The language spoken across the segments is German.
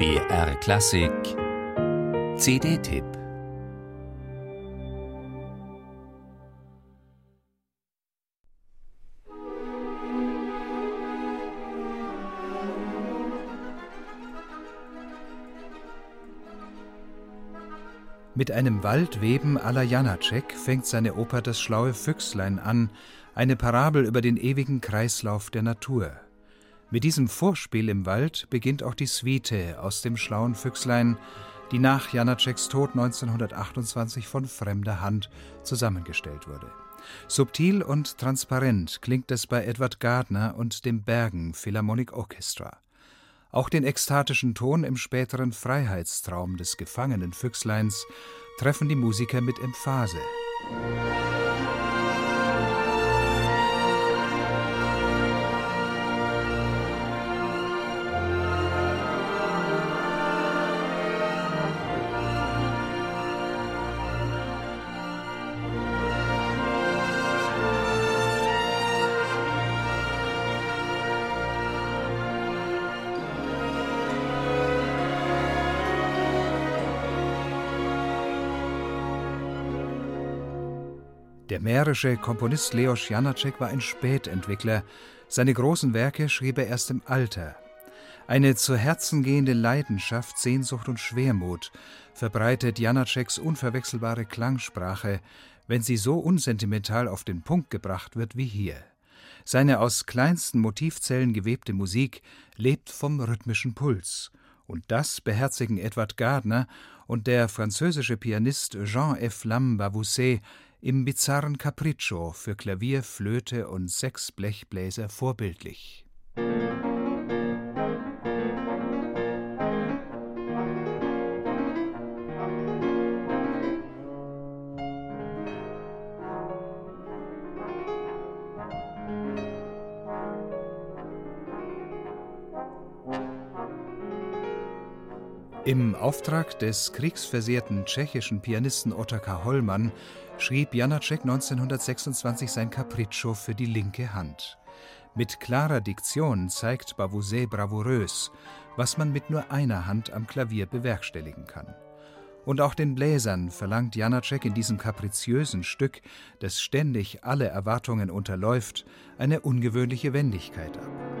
BR Klassik CD-Tipp Mit einem Waldweben à la Janacek fängt seine Oper Das schlaue Füchslein an, eine Parabel über den ewigen Kreislauf der Natur. Mit diesem Vorspiel im Wald beginnt auch die Suite aus dem Schlauen Füchslein, die nach Janaceks Tod 1928 von fremder Hand zusammengestellt wurde. Subtil und transparent klingt es bei Edward Gardner und dem Bergen Philharmonic Orchestra. Auch den ekstatischen Ton im späteren Freiheitstraum des gefangenen Füchsleins treffen die Musiker mit Emphase. Der mährische Komponist Leos Janacek war ein Spätentwickler. Seine großen Werke schrieb er erst im Alter. Eine zu Herzen gehende Leidenschaft, Sehnsucht und Schwermut verbreitet Janaceks unverwechselbare Klangsprache, wenn sie so unsentimental auf den Punkt gebracht wird wie hier. Seine aus kleinsten Motivzellen gewebte Musik lebt vom rhythmischen Puls. Und das beherzigen Edward Gardner und der französische Pianist Jean F. Im bizarren Capriccio für Klavier, Flöte und sechs Blechbläser vorbildlich. Im Auftrag des kriegsversehrten tschechischen Pianisten Otakar Hollmann schrieb Janacek 1926 sein Capriccio für die linke Hand. Mit klarer Diktion zeigt Bavouzet bravourös, was man mit nur einer Hand am Klavier bewerkstelligen kann. Und auch den Bläsern verlangt Janacek in diesem kapriziösen Stück, das ständig alle Erwartungen unterläuft, eine ungewöhnliche Wendigkeit ab.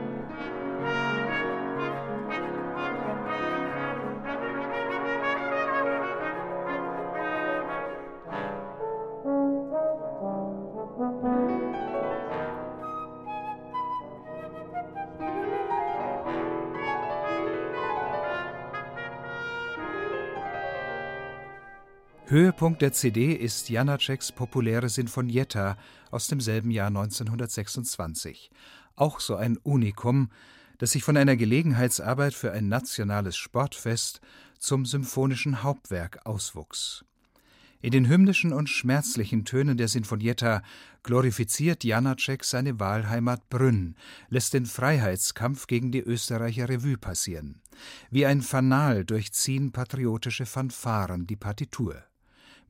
Höhepunkt der CD ist Janaceks populäre Sinfonietta aus demselben Jahr 1926. Auch so ein Unikum, das sich von einer Gelegenheitsarbeit für ein nationales Sportfest zum symphonischen Hauptwerk auswuchs. In den hymnischen und schmerzlichen Tönen der Sinfonietta glorifiziert Janacek seine Wahlheimat Brünn, lässt den Freiheitskampf gegen die Österreicher Revue passieren. Wie ein Fanal durchziehen patriotische Fanfaren die Partitur.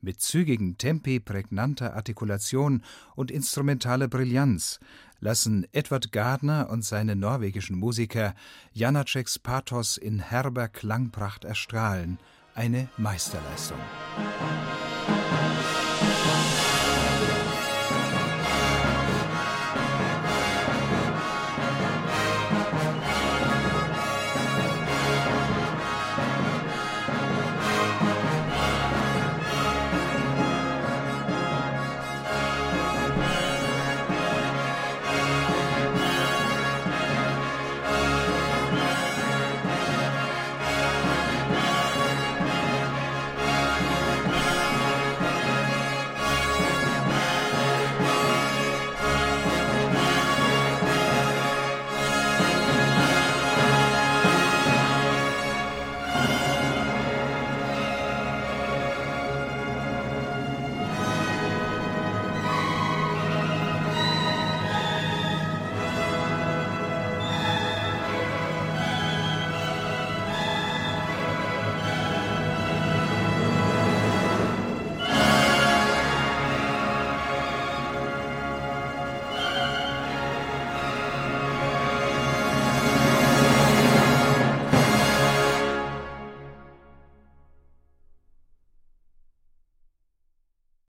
Mit zügigen Tempi, prägnanter Artikulation und instrumentaler Brillanz lassen Edward Gardner und seine norwegischen Musiker Janaceks Pathos in herber Klangpracht erstrahlen. Eine Meisterleistung.